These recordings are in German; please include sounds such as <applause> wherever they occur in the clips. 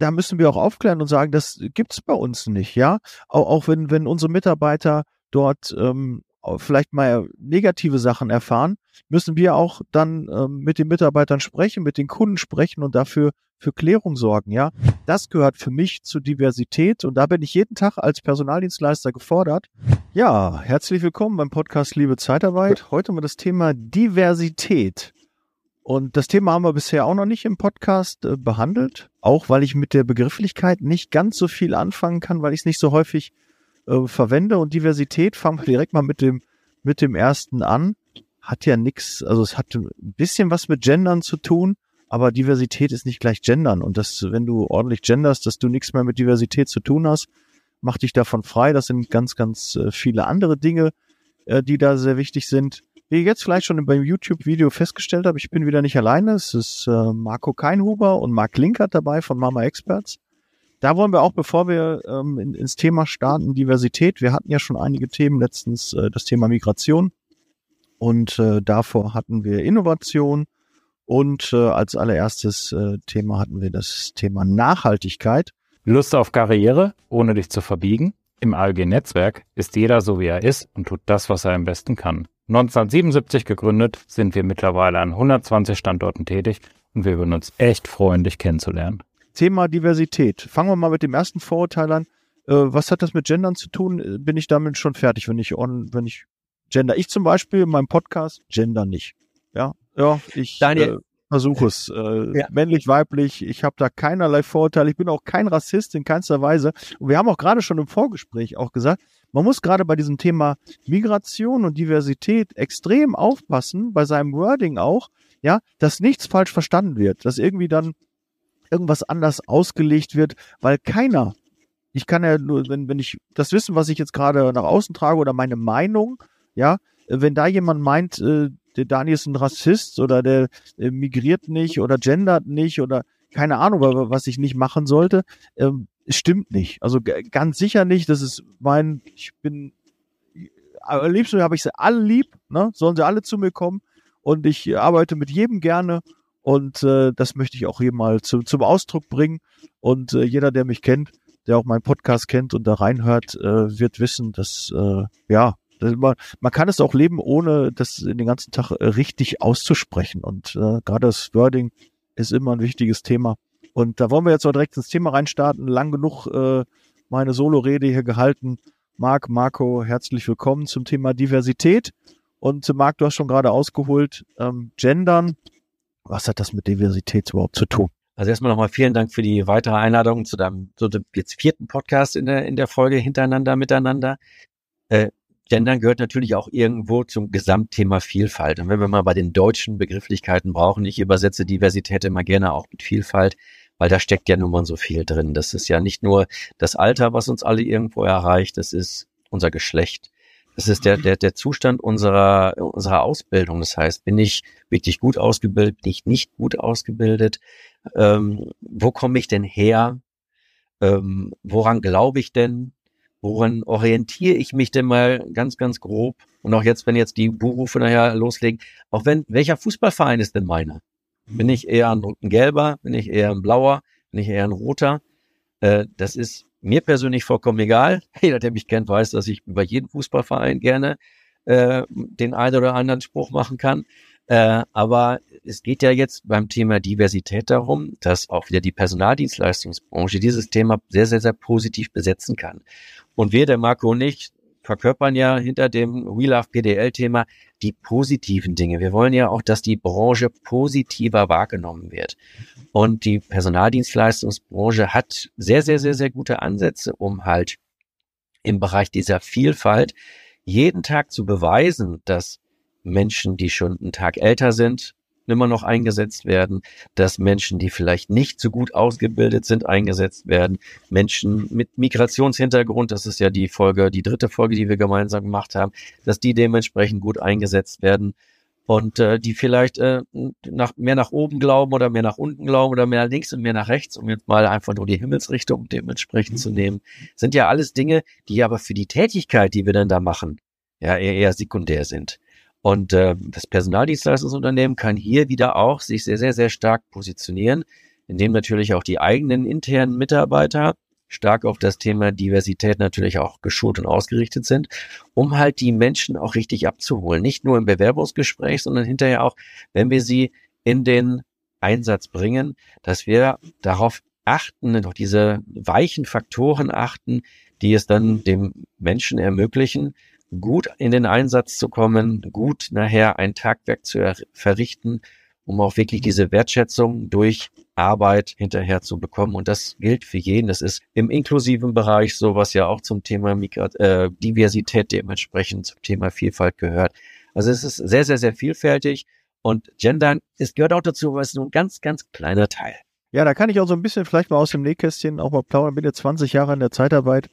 da müssen wir auch aufklären und sagen, das gibt's bei uns nicht, ja. Auch, auch wenn, wenn unsere Mitarbeiter dort ähm, vielleicht mal negative Sachen erfahren, müssen wir auch dann ähm, mit den Mitarbeitern sprechen, mit den Kunden sprechen und dafür für Klärung sorgen, ja. Das gehört für mich zu Diversität und da bin ich jeden Tag als Personaldienstleister gefordert. Ja, herzlich willkommen beim Podcast Liebe Zeitarbeit. Heute mal das Thema Diversität. Und das Thema haben wir bisher auch noch nicht im Podcast äh, behandelt, auch weil ich mit der Begrifflichkeit nicht ganz so viel anfangen kann, weil ich es nicht so häufig äh, verwende. Und Diversität, fangen wir direkt mal mit dem, mit dem ersten an. Hat ja nix, also es hat ein bisschen was mit Gendern zu tun, aber Diversität ist nicht gleich Gendern. Und das, wenn du ordentlich genderst, dass du nichts mehr mit Diversität zu tun hast, mach dich davon frei. Das sind ganz, ganz äh, viele andere Dinge, äh, die da sehr wichtig sind. Wie ich jetzt vielleicht schon beim YouTube-Video festgestellt habe, ich bin wieder nicht alleine. Es ist äh, Marco Keinhuber und Marc Linkert dabei von Mama Experts. Da wollen wir auch, bevor wir ähm, in, ins Thema starten, Diversität. Wir hatten ja schon einige Themen, letztens äh, das Thema Migration und äh, davor hatten wir Innovation und äh, als allererstes äh, Thema hatten wir das Thema Nachhaltigkeit. Lust auf Karriere, ohne dich zu verbiegen? Im ALG-Netzwerk ist jeder so, wie er ist und tut das, was er am besten kann. 1977 gegründet, sind wir mittlerweile an 120 Standorten tätig und wir würden uns echt freuen, dich kennenzulernen. Thema Diversität. Fangen wir mal mit dem ersten Vorurteil an. Äh, was hat das mit Gendern zu tun? Äh, bin ich damit schon fertig, wenn ich on, wenn ich gender? Ich zum Beispiel in meinem Podcast gender nicht. Ja, ja, ich Daniel. Äh, versuche es. Äh, ja. Männlich, weiblich. Ich habe da keinerlei Vorurteile. Ich bin auch kein Rassist in keinster Weise. Und wir haben auch gerade schon im Vorgespräch auch gesagt, man muss gerade bei diesem Thema Migration und Diversität extrem aufpassen, bei seinem Wording auch, ja, dass nichts falsch verstanden wird, dass irgendwie dann irgendwas anders ausgelegt wird, weil keiner, ich kann ja nur, wenn, wenn ich das Wissen, was ich jetzt gerade nach außen trage oder meine Meinung, ja, wenn da jemand meint, äh, der Daniel ist ein Rassist oder der äh, migriert nicht oder gendert nicht oder keine Ahnung, was ich nicht machen sollte, ähm, stimmt nicht. Also ganz sicher nicht. Das ist mein, ich bin, am liebsten habe ich sie alle lieb, ne? sollen sie alle zu mir kommen und ich arbeite mit jedem gerne und äh, das möchte ich auch hier mal zu, zum Ausdruck bringen und äh, jeder, der mich kennt, der auch meinen Podcast kennt und da reinhört, äh, wird wissen, dass äh, ja, man, man kann es auch leben, ohne das den ganzen Tag äh, richtig auszusprechen. Und äh, gerade das Wording ist immer ein wichtiges Thema. Und da wollen wir jetzt auch direkt ins Thema reinstarten. Lang genug äh, meine Solo-Rede hier gehalten. Marc, Marco, herzlich willkommen zum Thema Diversität. Und äh, Marc, du hast schon gerade ausgeholt, ähm, Gendern. Was hat das mit Diversität überhaupt zu tun? Also erstmal nochmal vielen Dank für die weitere Einladung zu deinem, zu dem jetzt vierten Podcast in der, in der Folge hintereinander, miteinander. Äh, Gendern gehört natürlich auch irgendwo zum Gesamtthema Vielfalt. Und wenn wir mal bei den deutschen Begrifflichkeiten brauchen, ich übersetze Diversität immer gerne auch mit Vielfalt, weil da steckt ja nun mal so viel drin. Das ist ja nicht nur das Alter, was uns alle irgendwo erreicht, das ist unser Geschlecht. Das ist der, der, der Zustand unserer, unserer Ausbildung. Das heißt, bin ich wirklich gut ausgebildet, bin ich nicht gut ausgebildet? Ähm, wo komme ich denn her? Ähm, woran glaube ich denn? woran orientiere ich mich denn mal ganz, ganz grob? Und auch jetzt, wenn jetzt die Buchrufe nachher loslegen, auch wenn, welcher Fußballverein ist denn meiner? Bin ich eher ein, ein gelber? Bin ich eher ein blauer? Bin ich eher ein roter? Äh, das ist mir persönlich vollkommen egal. <laughs> Jeder, der mich kennt, weiß, dass ich über jeden Fußballverein gerne äh, den einen oder anderen Spruch machen kann. Äh, aber es geht ja jetzt beim Thema Diversität darum, dass auch wieder die Personaldienstleistungsbranche dieses Thema sehr, sehr, sehr positiv besetzen kann. Und wir, der Marco und ich, verkörpern ja hinter dem We Love PDL-Thema die positiven Dinge. Wir wollen ja auch, dass die Branche positiver wahrgenommen wird. Und die Personaldienstleistungsbranche hat sehr, sehr, sehr, sehr gute Ansätze, um halt im Bereich dieser Vielfalt jeden Tag zu beweisen, dass Menschen, die schon einen Tag älter sind, immer noch eingesetzt werden, dass Menschen, die vielleicht nicht so gut ausgebildet sind, eingesetzt werden, Menschen mit Migrationshintergrund, das ist ja die Folge, die dritte Folge, die wir gemeinsam gemacht haben, dass die dementsprechend gut eingesetzt werden und äh, die vielleicht äh, nach, mehr nach oben glauben oder mehr nach unten glauben oder mehr links und mehr nach rechts, um jetzt mal einfach nur die Himmelsrichtung dementsprechend zu nehmen, sind ja alles Dinge, die aber für die Tätigkeit, die wir dann da machen, ja eher, eher sekundär sind. Und äh, das Personaldienstleistungsunternehmen kann hier wieder auch sich sehr, sehr, sehr stark positionieren, in dem natürlich auch die eigenen internen Mitarbeiter stark auf das Thema Diversität natürlich auch geschult und ausgerichtet sind, um halt die Menschen auch richtig abzuholen. Nicht nur im Bewerbungsgespräch, sondern hinterher auch, wenn wir sie in den Einsatz bringen, dass wir darauf achten, auf diese weichen Faktoren achten, die es dann dem Menschen ermöglichen, gut in den Einsatz zu kommen, gut nachher ein Tagwerk zu verrichten, um auch wirklich diese Wertschätzung durch Arbeit hinterher zu bekommen. Und das gilt für jeden. Das ist im inklusiven Bereich so, was ja auch zum Thema Migrat äh, Diversität dementsprechend zum Thema Vielfalt gehört. Also es ist sehr, sehr, sehr vielfältig. Und Gendern, es gehört auch dazu, aber es ist nur ein ganz, ganz kleiner Teil. Ja, da kann ich auch so ein bisschen vielleicht mal aus dem Nähkästchen auch mal plaudern. Bin jetzt 20 Jahre in der Zeitarbeit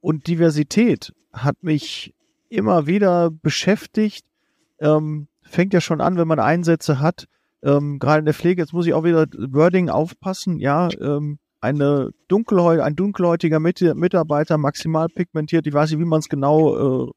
und Diversität hat mich immer wieder beschäftigt. Ähm, fängt ja schon an, wenn man Einsätze hat, ähm, gerade in der Pflege, jetzt muss ich auch wieder Wording aufpassen, ja, ähm, eine dunkelhäut ein dunkelhäutiger Mit Mitarbeiter, maximal pigmentiert, ich weiß nicht, wie man es genau äh,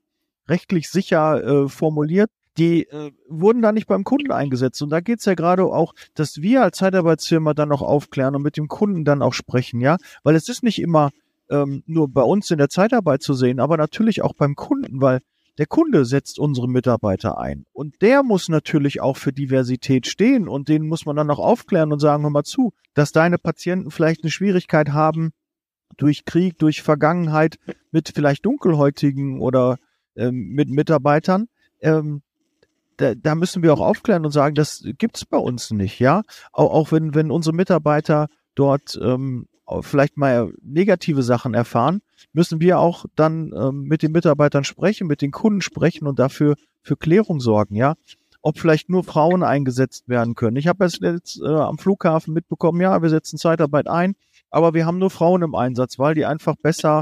rechtlich sicher äh, formuliert, die äh, wurden da nicht beim Kunden eingesetzt. Und da geht's ja gerade auch, dass wir als Zeitarbeitsfirma dann auch aufklären und mit dem Kunden dann auch sprechen, ja, weil es ist nicht immer ähm, nur bei uns in der Zeitarbeit zu sehen, aber natürlich auch beim Kunden, weil der Kunde setzt unsere Mitarbeiter ein. Und der muss natürlich auch für Diversität stehen und den muss man dann auch aufklären und sagen, hör mal zu, dass deine Patienten vielleicht eine Schwierigkeit haben durch Krieg, durch Vergangenheit mit vielleicht Dunkelhäutigen oder ähm, mit Mitarbeitern. Ähm, da, da müssen wir auch aufklären und sagen, das gibt's bei uns nicht, ja. Auch, auch wenn, wenn unsere Mitarbeiter dort ähm, vielleicht mal negative Sachen erfahren, müssen wir auch dann ähm, mit den Mitarbeitern sprechen, mit den Kunden sprechen und dafür für Klärung sorgen, ja. Ob vielleicht nur Frauen eingesetzt werden können. Ich habe jetzt, jetzt äh, am Flughafen mitbekommen, ja, wir setzen Zeitarbeit ein, aber wir haben nur Frauen im Einsatz, weil die einfach besser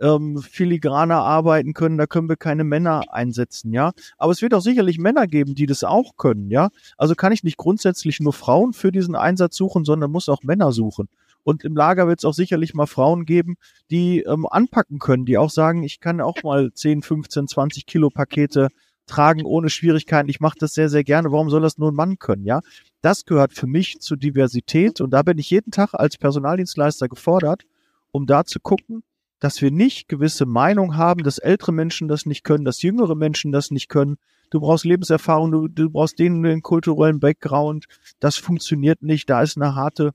ähm, filigraner arbeiten können, da können wir keine Männer einsetzen, ja. Aber es wird auch sicherlich Männer geben, die das auch können, ja. Also kann ich nicht grundsätzlich nur Frauen für diesen Einsatz suchen, sondern muss auch Männer suchen. Und im Lager wird es auch sicherlich mal Frauen geben, die ähm, anpacken können, die auch sagen, ich kann auch mal 10, 15, 20 Kilo Pakete tragen ohne Schwierigkeiten. Ich mache das sehr, sehr gerne. Warum soll das nur ein Mann können? Ja, das gehört für mich zur Diversität und da bin ich jeden Tag als Personaldienstleister gefordert, um da zu gucken, dass wir nicht gewisse Meinung haben, dass ältere Menschen das nicht können, dass jüngere Menschen das nicht können. Du brauchst Lebenserfahrung, du, du brauchst den, den kulturellen Background. Das funktioniert nicht. Da ist eine harte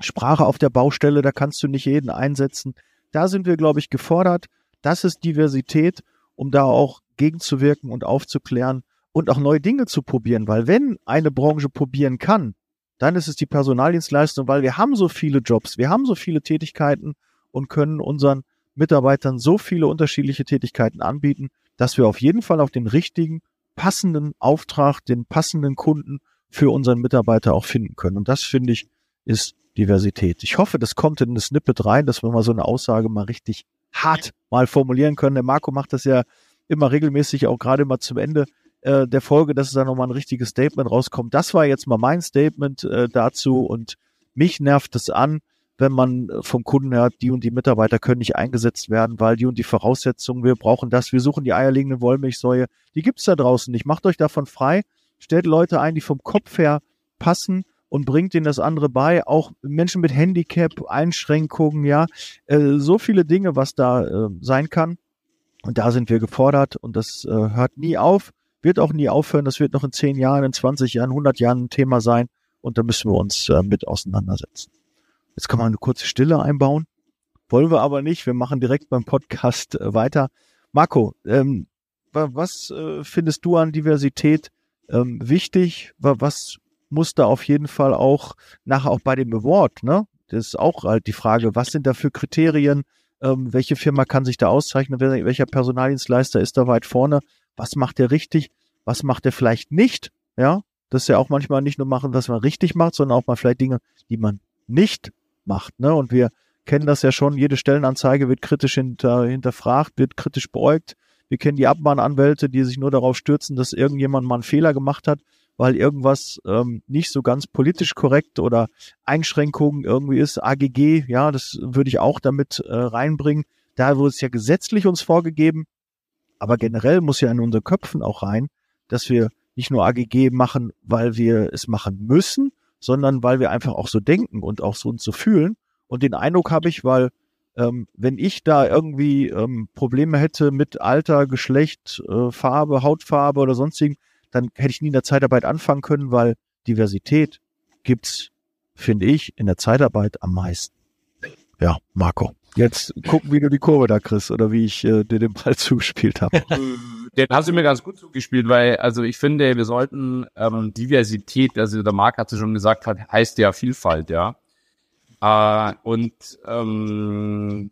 Sprache auf der Baustelle, da kannst du nicht jeden einsetzen. Da sind wir, glaube ich, gefordert. Das ist Diversität, um da auch gegenzuwirken und aufzuklären und auch neue Dinge zu probieren. Weil wenn eine Branche probieren kann, dann ist es die Personaldienstleistung, weil wir haben so viele Jobs, wir haben so viele Tätigkeiten und können unseren Mitarbeitern so viele unterschiedliche Tätigkeiten anbieten, dass wir auf jeden Fall auf den richtigen, passenden Auftrag, den passenden Kunden für unseren Mitarbeiter auch finden können. Und das finde ich ist Diversität. Ich hoffe, das kommt in das Snippet rein, dass wir mal so eine Aussage mal richtig hart mal formulieren können. Der Marco macht das ja immer regelmäßig, auch gerade mal zum Ende äh, der Folge, dass es da nochmal ein richtiges Statement rauskommt. Das war jetzt mal mein Statement äh, dazu und mich nervt es an, wenn man vom Kunden hört, die und die Mitarbeiter können nicht eingesetzt werden, weil die und die Voraussetzungen, wir brauchen das, wir suchen die eierlegende Wollmilchsäue, die gibt's da draußen nicht. Macht euch davon frei, stellt Leute ein, die vom Kopf her passen und bringt ihnen das andere bei. Auch Menschen mit Handicap, Einschränkungen, ja, äh, so viele Dinge, was da äh, sein kann. Und da sind wir gefordert und das äh, hört nie auf, wird auch nie aufhören. Das wird noch in zehn Jahren, in 20 Jahren, 100 Jahren ein Thema sein und da müssen wir uns äh, mit auseinandersetzen. Jetzt kann man eine kurze Stille einbauen. Wollen wir aber nicht. Wir machen direkt beim Podcast äh, weiter. Marco, ähm, was äh, findest du an Diversität ähm, wichtig? Was muss da auf jeden Fall auch nachher auch bei dem Award, ne? Das ist auch halt die Frage, was sind da für Kriterien? Ähm, welche Firma kann sich da auszeichnen? Welcher Personaldienstleister ist da weit vorne? Was macht er richtig? Was macht er vielleicht nicht? Ja, das ist ja auch manchmal nicht nur machen, was man richtig macht, sondern auch mal vielleicht Dinge, die man nicht macht. Ne? Und wir kennen das ja schon, jede Stellenanzeige wird kritisch hinter, hinterfragt, wird kritisch beäugt. Wir kennen die Abmahnanwälte, die sich nur darauf stürzen, dass irgendjemand mal einen Fehler gemacht hat weil irgendwas ähm, nicht so ganz politisch korrekt oder Einschränkungen irgendwie ist. AGG, ja, das würde ich auch damit äh, reinbringen. Da wurde es ja gesetzlich uns vorgegeben, aber generell muss ja in unsere Köpfen auch rein, dass wir nicht nur AGG machen, weil wir es machen müssen, sondern weil wir einfach auch so denken und auch so uns so fühlen. Und den Eindruck habe ich, weil ähm, wenn ich da irgendwie ähm, Probleme hätte mit Alter, Geschlecht, äh, Farbe, Hautfarbe oder sonstigen, dann hätte ich nie in der Zeitarbeit anfangen können, weil Diversität gibt's, finde ich, in der Zeitarbeit am meisten. Ja, Marco. Jetzt gucken, wie du die Kurve da kriegst oder wie ich äh, dir den Ball <laughs> zugespielt habe. Den hast du mir ganz gut zugespielt, weil also ich finde, wir sollten ähm, Diversität, also der Marc hat es schon gesagt, hat, heißt ja Vielfalt, ja. Äh, und ähm,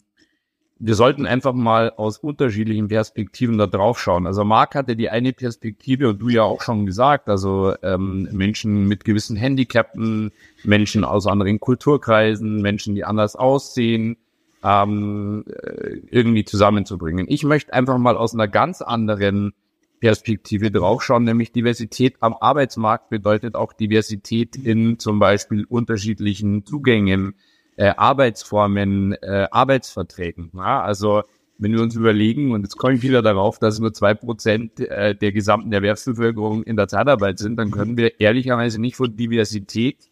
wir sollten einfach mal aus unterschiedlichen Perspektiven da drauf schauen. Also Marc hatte die eine Perspektive und du ja auch schon gesagt, also ähm, Menschen mit gewissen Handicapen, Menschen aus anderen Kulturkreisen, Menschen, die anders aussehen, ähm, äh, irgendwie zusammenzubringen. Ich möchte einfach mal aus einer ganz anderen Perspektive draufschauen, nämlich Diversität am Arbeitsmarkt bedeutet auch Diversität in zum Beispiel unterschiedlichen Zugängen, äh, Arbeitsformen, äh, Arbeitsverträgen. Ja, also wenn wir uns überlegen, und jetzt komme ich wieder darauf, dass nur zwei Prozent äh, der gesamten Erwerbsbevölkerung in der Zeitarbeit sind, dann können wir ehrlicherweise nicht von Diversität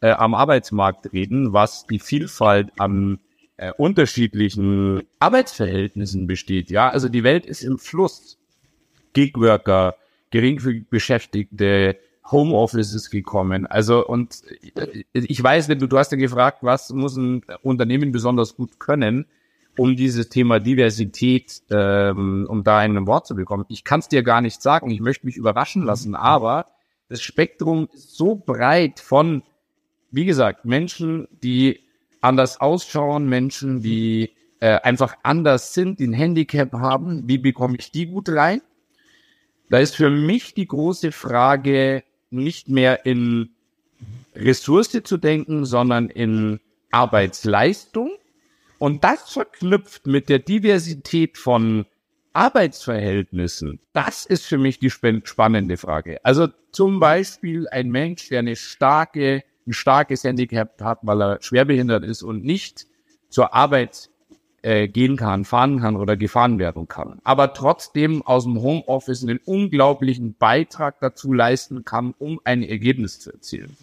äh, am Arbeitsmarkt reden, was die Vielfalt an äh, unterschiedlichen Arbeitsverhältnissen besteht. Ja, also die Welt ist im Fluss. Gigworker, geringfügig Beschäftigte, Homeoffice ist gekommen. Also und ich weiß, du, du hast ja gefragt, was muss ein Unternehmen besonders gut können, um dieses Thema Diversität, ähm, um da ein Wort zu bekommen. Ich kann es dir gar nicht sagen. Ich möchte mich überraschen lassen, aber das Spektrum ist so breit von, wie gesagt, Menschen, die anders ausschauen, Menschen, die äh, einfach anders sind, die ein Handicap haben. Wie bekomme ich die gut rein? Da ist für mich die große Frage, nicht mehr in Ressource zu denken, sondern in Arbeitsleistung. Und das verknüpft mit der Diversität von Arbeitsverhältnissen, das ist für mich die spannende Frage. Also zum Beispiel ein Mensch, der eine starke, ein starkes Handicap hat, weil er schwerbehindert ist und nicht zur Arbeit äh, gehen kann, fahren kann oder gefahren werden kann, aber trotzdem aus dem Homeoffice einen unglaublichen Beitrag dazu leisten kann, um ein Ergebnis zu erzielen.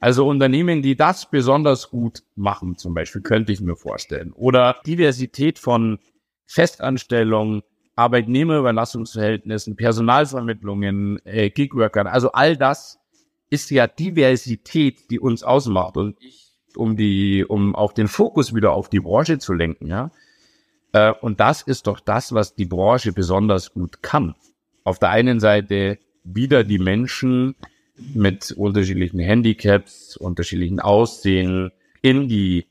Also Unternehmen, die das besonders gut machen, zum Beispiel, könnte ich mir vorstellen. Oder Diversität von Festanstellungen, Arbeitnehmerüberlassungsverhältnissen, Personalvermittlungen, äh, Gigworkern. Also all das ist ja Diversität, die uns ausmacht. Und ich um die, um auch den Fokus wieder auf die Branche zu lenken, ja. Äh, und das ist doch das, was die Branche besonders gut kann. Auf der einen Seite wieder die Menschen mit unterschiedlichen Handicaps, unterschiedlichen Aussehen in die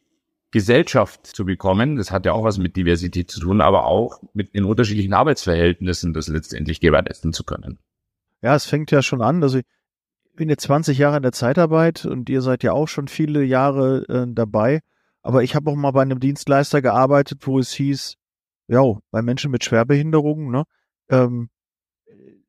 Gesellschaft zu bekommen. Das hat ja auch was mit Diversität zu tun, aber auch mit den unterschiedlichen Arbeitsverhältnissen das letztendlich gewährleisten zu können. Ja, es fängt ja schon an. Also bin jetzt 20 Jahre in der Zeitarbeit und ihr seid ja auch schon viele Jahre äh, dabei. Aber ich habe auch mal bei einem Dienstleister gearbeitet, wo es hieß, ja, bei Menschen mit Schwerbehinderungen, ne, ähm,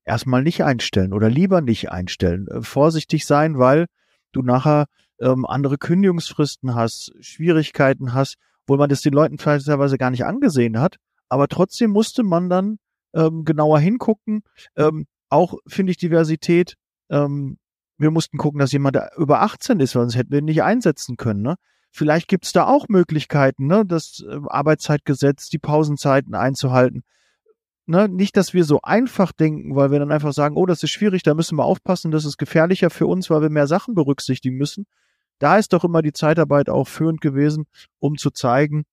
erstmal nicht einstellen oder lieber nicht einstellen. Äh, vorsichtig sein, weil du nachher ähm, andere Kündigungsfristen hast, Schwierigkeiten hast, wo man das den Leuten vielleicht teilweise gar nicht angesehen hat. Aber trotzdem musste man dann ähm, genauer hingucken. Ähm, auch finde ich Diversität ähm, wir mussten gucken, dass jemand über 18 ist, sonst hätten wir ihn nicht einsetzen können. Ne? Vielleicht gibt es da auch Möglichkeiten, ne? das äh, Arbeitszeitgesetz, die Pausenzeiten einzuhalten. Ne? Nicht, dass wir so einfach denken, weil wir dann einfach sagen, oh, das ist schwierig, da müssen wir aufpassen, das ist gefährlicher für uns, weil wir mehr Sachen berücksichtigen müssen. Da ist doch immer die Zeitarbeit auch führend gewesen, um zu zeigen,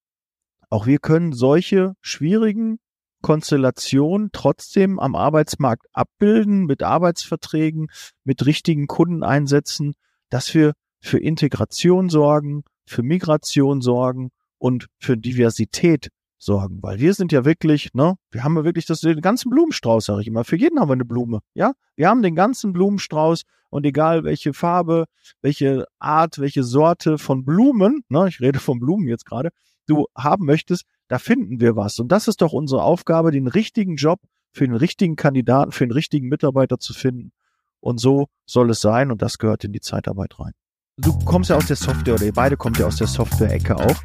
auch wir können solche schwierigen Konstellation trotzdem am Arbeitsmarkt abbilden mit Arbeitsverträgen, mit richtigen Kundeneinsätzen, dass wir für Integration sorgen, für Migration sorgen und für Diversität sorgen, weil wir sind ja wirklich, ne, wir haben ja wirklich das, den ganzen Blumenstrauß, sage ich immer. Für jeden haben wir eine Blume, ja. Wir haben den ganzen Blumenstrauß und egal welche Farbe, welche Art, welche Sorte von Blumen, ne, ich rede von Blumen jetzt gerade, du haben möchtest, da finden wir was. Und das ist doch unsere Aufgabe, den richtigen Job für den richtigen Kandidaten, für den richtigen Mitarbeiter zu finden. Und so soll es sein und das gehört in die Zeitarbeit rein. Du kommst ja aus der Software oder ihr beide kommt ja aus der Software-Ecke auch.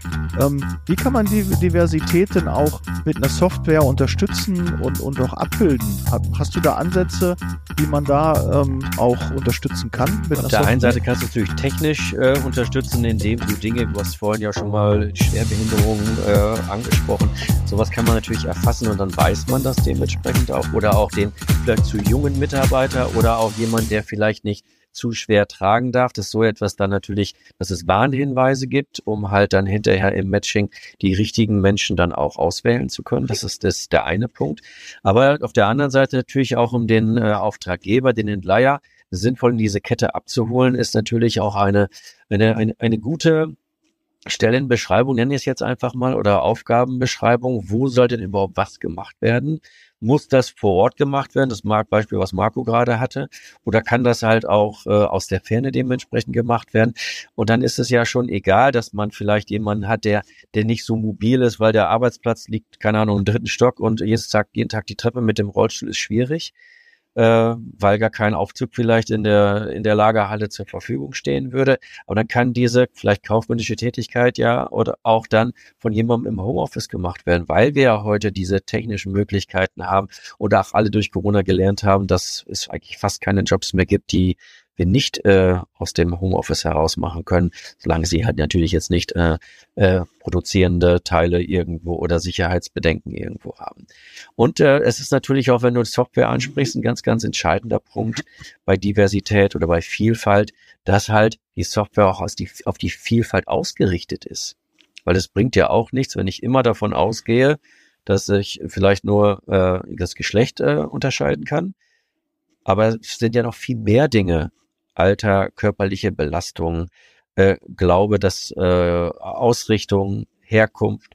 Ähm, wie kann man die Diversität denn auch mit einer Software unterstützen und, und auch abbilden? Hast du da Ansätze, wie man da ähm, auch unterstützen kann? Auf der Software? einen Seite kannst du natürlich technisch äh, unterstützen, indem du Dinge, du hast vorhin ja schon mal Schwerbehinderungen äh, angesprochen, sowas kann man natürlich erfassen und dann weiß man das dementsprechend auch oder auch den vielleicht zu jungen Mitarbeiter oder auch jemand, der vielleicht nicht zu schwer tragen darf, dass so etwas dann natürlich, dass es Warnhinweise gibt, um halt dann hinterher im Matching die richtigen Menschen dann auch auswählen zu können. Das ist das der eine Punkt. Aber auf der anderen Seite natürlich auch um den äh, Auftraggeber, den Entleiher, sinnvoll in diese Kette abzuholen, ist natürlich auch eine, eine, eine, eine gute Stellenbeschreibung, nenne ich es jetzt einfach mal, oder Aufgabenbeschreibung, wo soll denn überhaupt was gemacht werden? Muss das vor Ort gemacht werden? Das Beispiel, was Marco gerade hatte. Oder kann das halt auch äh, aus der Ferne dementsprechend gemacht werden? Und dann ist es ja schon egal, dass man vielleicht jemanden hat, der, der nicht so mobil ist, weil der Arbeitsplatz liegt, keine Ahnung, im dritten Stock und jeden Tag, jeden Tag die Treppe mit dem Rollstuhl ist schwierig äh, weil gar kein Aufzug vielleicht in der, in der Lagerhalle zur Verfügung stehen würde. Aber dann kann diese vielleicht kaufmännische Tätigkeit ja oder auch dann von jemandem im Homeoffice gemacht werden, weil wir ja heute diese technischen Möglichkeiten haben und auch alle durch Corona gelernt haben, dass es eigentlich fast keine Jobs mehr gibt, die wir nicht äh, aus dem Homeoffice heraus machen können, solange sie halt natürlich jetzt nicht äh, äh, produzierende Teile irgendwo oder Sicherheitsbedenken irgendwo haben. Und äh, es ist natürlich auch, wenn du Software ansprichst, ein ganz, ganz entscheidender Punkt bei Diversität oder bei Vielfalt, dass halt die Software auch aus die, auf die Vielfalt ausgerichtet ist. Weil es bringt ja auch nichts, wenn ich immer davon ausgehe, dass ich vielleicht nur äh, das Geschlecht äh, unterscheiden kann. Aber es sind ja noch viel mehr Dinge, Alter, körperliche Belastung, äh, Glaube, dass äh, Ausrichtung, Herkunft,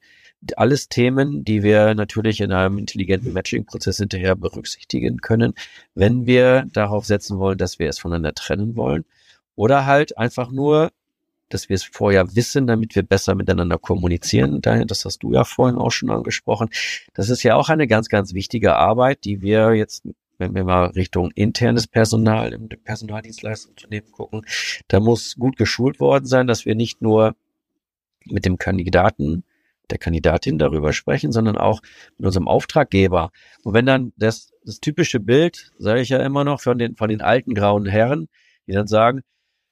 alles Themen, die wir natürlich in einem intelligenten Matching-Prozess hinterher berücksichtigen können, wenn wir darauf setzen wollen, dass wir es voneinander trennen wollen. Oder halt einfach nur, dass wir es vorher wissen, damit wir besser miteinander kommunizieren. Das hast du ja vorhin auch schon angesprochen. Das ist ja auch eine ganz, ganz wichtige Arbeit, die wir jetzt wenn wir mal Richtung internes Personal im Personaldienstleistungsunternehmen gucken, da muss gut geschult worden sein, dass wir nicht nur mit dem Kandidaten, der Kandidatin darüber sprechen, sondern auch mit unserem Auftraggeber. Und wenn dann das, das typische Bild, sage ich ja immer noch, von den, von den alten grauen Herren, die dann sagen,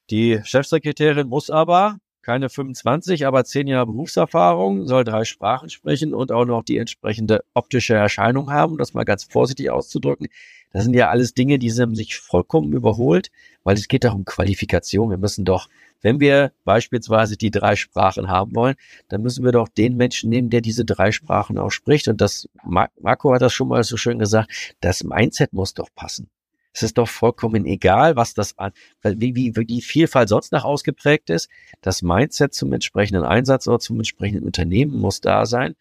die Chefsekretärin muss aber keine 25, aber 10 Jahre Berufserfahrung, soll drei Sprachen sprechen und auch noch die entsprechende optische Erscheinung haben, um das mal ganz vorsichtig auszudrücken. Das sind ja alles Dinge, die haben sich vollkommen überholt, weil es geht doch um Qualifikation. Wir müssen doch, wenn wir beispielsweise die drei Sprachen haben wollen, dann müssen wir doch den Menschen nehmen, der diese drei Sprachen auch spricht. Und das, Marco hat das schon mal so schön gesagt, das Mindset muss doch passen. Es ist doch vollkommen egal, was das an, wie, wie, wie die Vielfalt sonst noch ausgeprägt ist. Das Mindset zum entsprechenden Einsatz oder zum entsprechenden Unternehmen muss da sein,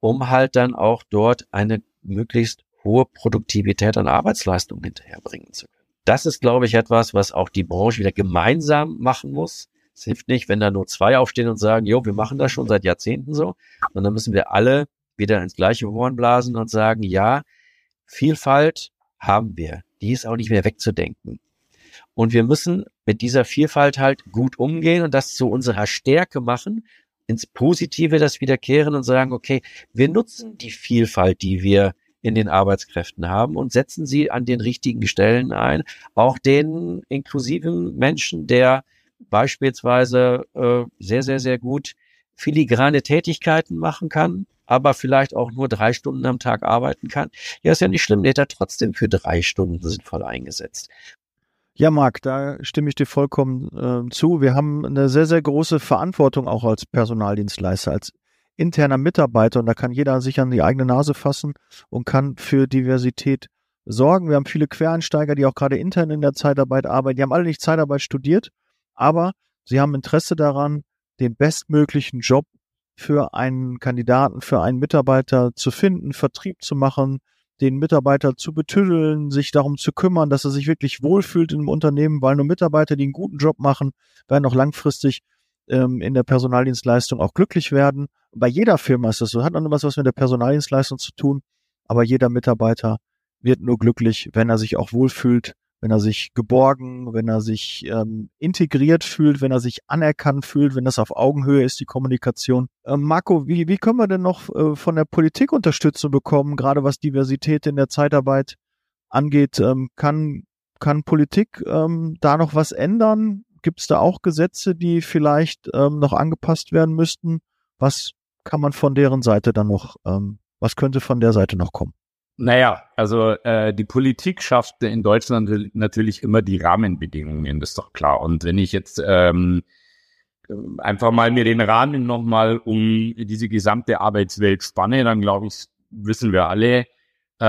um halt dann auch dort eine möglichst hohe Produktivität an Arbeitsleistung hinterherbringen zu können. Das ist, glaube ich, etwas, was auch die Branche wieder gemeinsam machen muss. Es hilft nicht, wenn da nur zwei aufstehen und sagen, jo, wir machen das schon seit Jahrzehnten so, sondern müssen wir alle wieder ins gleiche Horn blasen und sagen, ja, Vielfalt haben wir. Die ist auch nicht mehr wegzudenken. Und wir müssen mit dieser Vielfalt halt gut umgehen und das zu unserer Stärke machen, ins Positive das wiederkehren und sagen, okay, wir nutzen die Vielfalt, die wir in den Arbeitskräften haben und setzen sie an den richtigen Stellen ein. Auch den inklusiven Menschen, der beispielsweise äh, sehr, sehr, sehr gut filigrane Tätigkeiten machen kann, aber vielleicht auch nur drei Stunden am Tag arbeiten kann. Ja, ist ja nicht schlimm, der hat er trotzdem für drei Stunden sinnvoll eingesetzt. Ja, Marc, da stimme ich dir vollkommen äh, zu. Wir haben eine sehr, sehr große Verantwortung auch als Personaldienstleister, als interner Mitarbeiter und da kann jeder sich an die eigene Nase fassen und kann für Diversität sorgen. Wir haben viele Quereinsteiger, die auch gerade intern in der Zeitarbeit arbeiten. Die haben alle nicht Zeitarbeit studiert, aber sie haben Interesse daran, den bestmöglichen Job für einen Kandidaten, für einen Mitarbeiter zu finden, Vertrieb zu machen, den Mitarbeiter zu betüddeln, sich darum zu kümmern, dass er sich wirklich wohlfühlt im Unternehmen, weil nur Mitarbeiter, die einen guten Job machen, werden auch langfristig ähm, in der Personaldienstleistung auch glücklich werden. Bei jeder Firma ist das so, hat noch was, was mit der Personaldienstleistung zu tun, aber jeder Mitarbeiter wird nur glücklich, wenn er sich auch wohlfühlt wenn er sich geborgen, wenn er sich ähm, integriert fühlt, wenn er sich anerkannt fühlt, wenn das auf Augenhöhe ist, die Kommunikation. Ähm, Marco, wie, wie können wir denn noch äh, von der Politik Unterstützung bekommen, gerade was Diversität in der Zeitarbeit angeht? Ähm, kann, kann Politik ähm, da noch was ändern? Gibt es da auch Gesetze, die vielleicht ähm, noch angepasst werden müssten? Was kann man von deren Seite dann noch, ähm, was könnte von der Seite noch kommen? Naja, also äh, die Politik schafft in Deutschland natürlich immer die Rahmenbedingungen, das ist doch klar. Und wenn ich jetzt ähm, einfach mal mir den Rahmen nochmal um diese gesamte Arbeitswelt spanne, dann glaube ich, wissen wir alle, äh,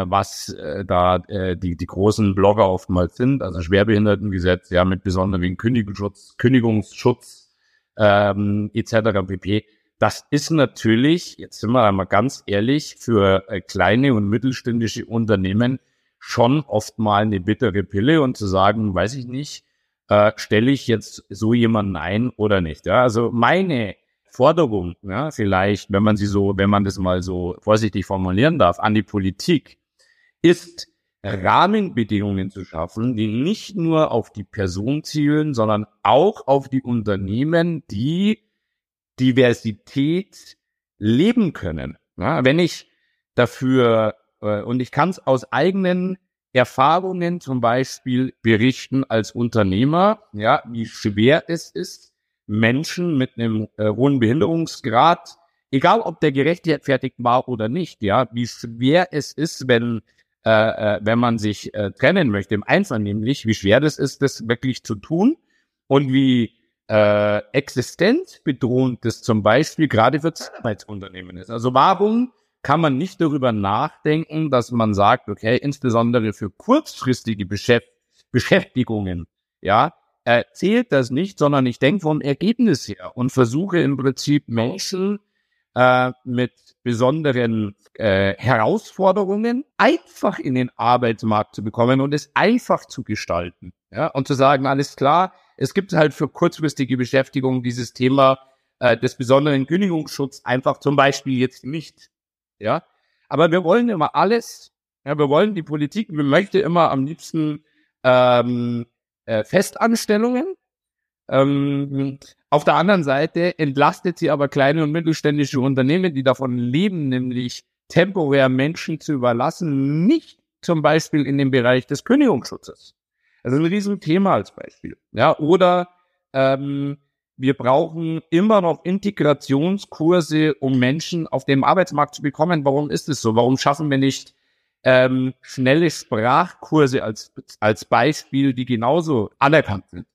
äh, was äh, da äh, die, die großen Blogger oftmals sind. Also Schwerbehindertengesetz, ja, mit besonderem Kündigungsschutz, Kündigungsschutz ähm, etc. pp. Das ist natürlich, jetzt sind wir einmal ganz ehrlich, für äh, kleine und mittelständische Unternehmen schon oft mal eine bittere Pille und zu sagen, weiß ich nicht, äh, stelle ich jetzt so jemanden ein oder nicht. Ja? Also meine Forderung, ja, vielleicht, wenn man sie so, wenn man das mal so vorsichtig formulieren darf, an die Politik, ist Rahmenbedingungen zu schaffen, die nicht nur auf die Person zielen, sondern auch auf die Unternehmen, die Diversität leben können. Ja, wenn ich dafür, äh, und ich kann es aus eigenen Erfahrungen zum Beispiel berichten als Unternehmer, ja, wie schwer es ist, Menschen mit einem äh, hohen Behinderungsgrad, egal ob der gerechtfertigt war oder nicht, ja, wie schwer es ist, wenn äh, äh, wenn man sich äh, trennen möchte im Einvernehmlich, wie schwer das ist, das wirklich zu tun und wie äh, existenzbedrohend das zum Beispiel gerade für Zeitarbeitsunternehmen ist. Also warum kann man nicht darüber nachdenken, dass man sagt, okay, insbesondere für kurzfristige Beschäft Beschäftigungen, ja, äh, zählt das nicht, sondern ich denke vom Ergebnis her und versuche im Prinzip Menschen äh, mit besonderen äh, Herausforderungen einfach in den Arbeitsmarkt zu bekommen und es einfach zu gestalten. Ja, und zu sagen, alles klar, es gibt halt für kurzfristige Beschäftigung dieses Thema äh, des besonderen Kündigungsschutzes einfach zum Beispiel jetzt nicht. Ja, aber wir wollen immer alles. Ja, wir wollen die Politik, wir möchten immer am liebsten ähm, äh, Festanstellungen. Ähm, auf der anderen Seite entlastet sie aber kleine und mittelständische Unternehmen, die davon leben, nämlich temporär Menschen zu überlassen, nicht zum Beispiel in dem Bereich des Kündigungsschutzes. Also ein Riesenthema als Beispiel. Ja, oder ähm, wir brauchen immer noch Integrationskurse, um Menschen auf dem Arbeitsmarkt zu bekommen. Warum ist es so? Warum schaffen wir nicht ähm, schnelle Sprachkurse als, als Beispiel, die genauso anerkannt sind?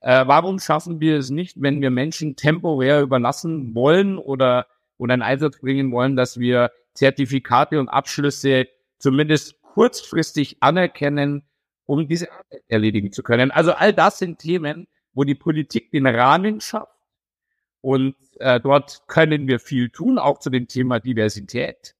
Äh, warum schaffen wir es nicht, wenn wir Menschen temporär überlassen wollen oder, oder in Einsatz bringen wollen, dass wir Zertifikate und Abschlüsse zumindest kurzfristig anerkennen, um diese Arbeit erledigen zu können. Also all das sind Themen, wo die Politik den Rahmen schafft. Und äh, dort können wir viel tun, auch zu dem Thema Diversität.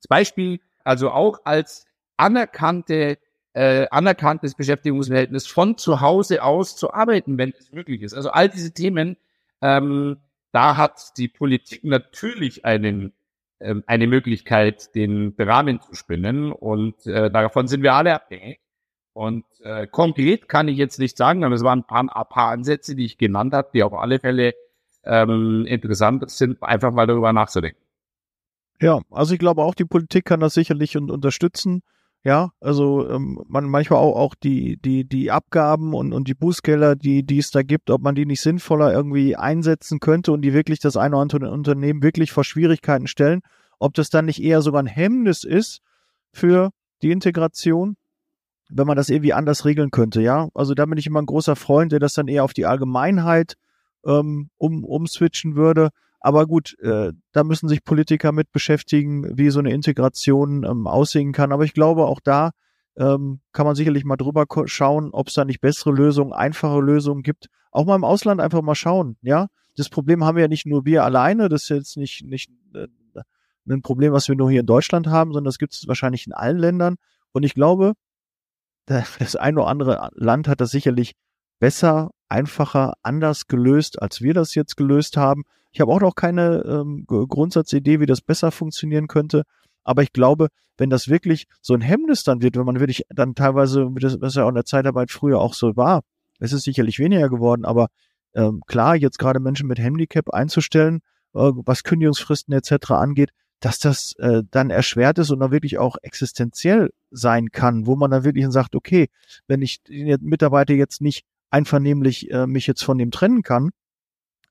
Zum Beispiel also auch als anerkannte, äh, anerkanntes Beschäftigungsverhältnis von zu Hause aus zu arbeiten, wenn es möglich ist. Also all diese Themen, ähm, da hat die Politik natürlich einen ähm, eine Möglichkeit, den Rahmen zu spinnen und äh, davon sind wir alle abhängig. Und äh, konkret kann ich jetzt nicht sagen, aber es waren ein paar, ein paar Ansätze, die ich genannt habe, die auf alle Fälle ähm, interessant sind, einfach mal darüber nachzudenken. Ja, also ich glaube auch, die Politik kann das sicherlich und unterstützen. Ja, also ähm, man manchmal auch, auch die, die, die Abgaben und, und die Bußgelder, die, die es da gibt, ob man die nicht sinnvoller irgendwie einsetzen könnte und die wirklich das eine oder andere Unternehmen wirklich vor Schwierigkeiten stellen, ob das dann nicht eher sogar ein Hemmnis ist für die Integration wenn man das irgendwie anders regeln könnte, ja. Also da bin ich immer ein großer Freund, der das dann eher auf die Allgemeinheit ähm, um, umswitchen würde. Aber gut, äh, da müssen sich Politiker mit beschäftigen, wie so eine Integration ähm, aussehen kann. Aber ich glaube, auch da ähm, kann man sicherlich mal drüber schauen, ob es da nicht bessere Lösungen, einfache Lösungen gibt. Auch mal im Ausland einfach mal schauen, ja. Das Problem haben wir ja nicht nur wir alleine, das ist jetzt nicht, nicht äh, ein Problem, was wir nur hier in Deutschland haben, sondern das gibt es wahrscheinlich in allen Ländern. Und ich glaube, <laughs> das eine oder andere Land hat das sicherlich besser, einfacher, anders gelöst, als wir das jetzt gelöst haben. Ich habe auch noch keine ähm, Grundsatzidee, wie das besser funktionieren könnte. Aber ich glaube, wenn das wirklich so ein Hemmnis dann wird, wenn man wirklich dann teilweise, was ja auch in der Zeitarbeit früher auch so war, es ist sicherlich weniger geworden, aber ähm, klar, jetzt gerade Menschen mit Handicap einzustellen, äh, was Kündigungsfristen etc. angeht, dass das äh, dann erschwert ist und dann wirklich auch existenziell sein kann, wo man dann wirklich sagt, okay, wenn ich den Mitarbeiter jetzt nicht einvernehmlich äh, mich jetzt von dem trennen kann,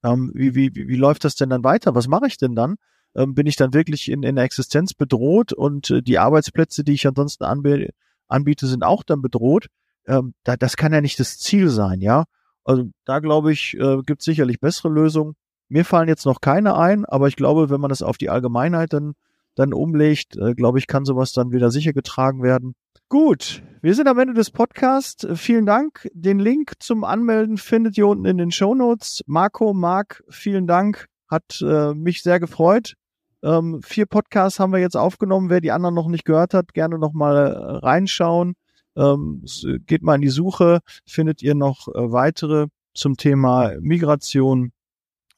ähm, wie, wie, wie, läuft das denn dann weiter? Was mache ich denn dann? Ähm, bin ich dann wirklich in, in der Existenz bedroht und äh, die Arbeitsplätze, die ich ansonsten anbiete, anbiete, sind auch dann bedroht? Ähm, da, das kann ja nicht das Ziel sein, ja. Also da glaube ich, äh, gibt sicherlich bessere Lösungen. Mir fallen jetzt noch keine ein, aber ich glaube, wenn man das auf die Allgemeinheit dann, dann umlegt, äh, glaube ich, kann sowas dann wieder sicher getragen werden. Gut, wir sind am Ende des Podcasts. Vielen Dank. Den Link zum Anmelden findet ihr unten in den Show Notes. Marco, Marc, vielen Dank. Hat äh, mich sehr gefreut. Ähm, vier Podcasts haben wir jetzt aufgenommen. Wer die anderen noch nicht gehört hat, gerne noch mal äh, reinschauen. Ähm, geht mal in die Suche, findet ihr noch äh, weitere zum Thema Migration,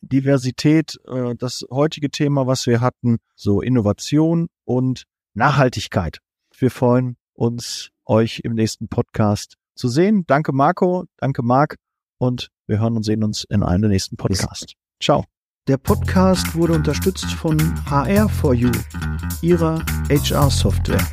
Diversität, äh, das heutige Thema, was wir hatten, so Innovation und Nachhaltigkeit. Wir freuen uns, euch im nächsten Podcast zu sehen. Danke Marco, danke Marc und wir hören und sehen uns in einem der nächsten Podcast. Ciao. Der Podcast wurde unterstützt von HR4U, ihrer HR-Software.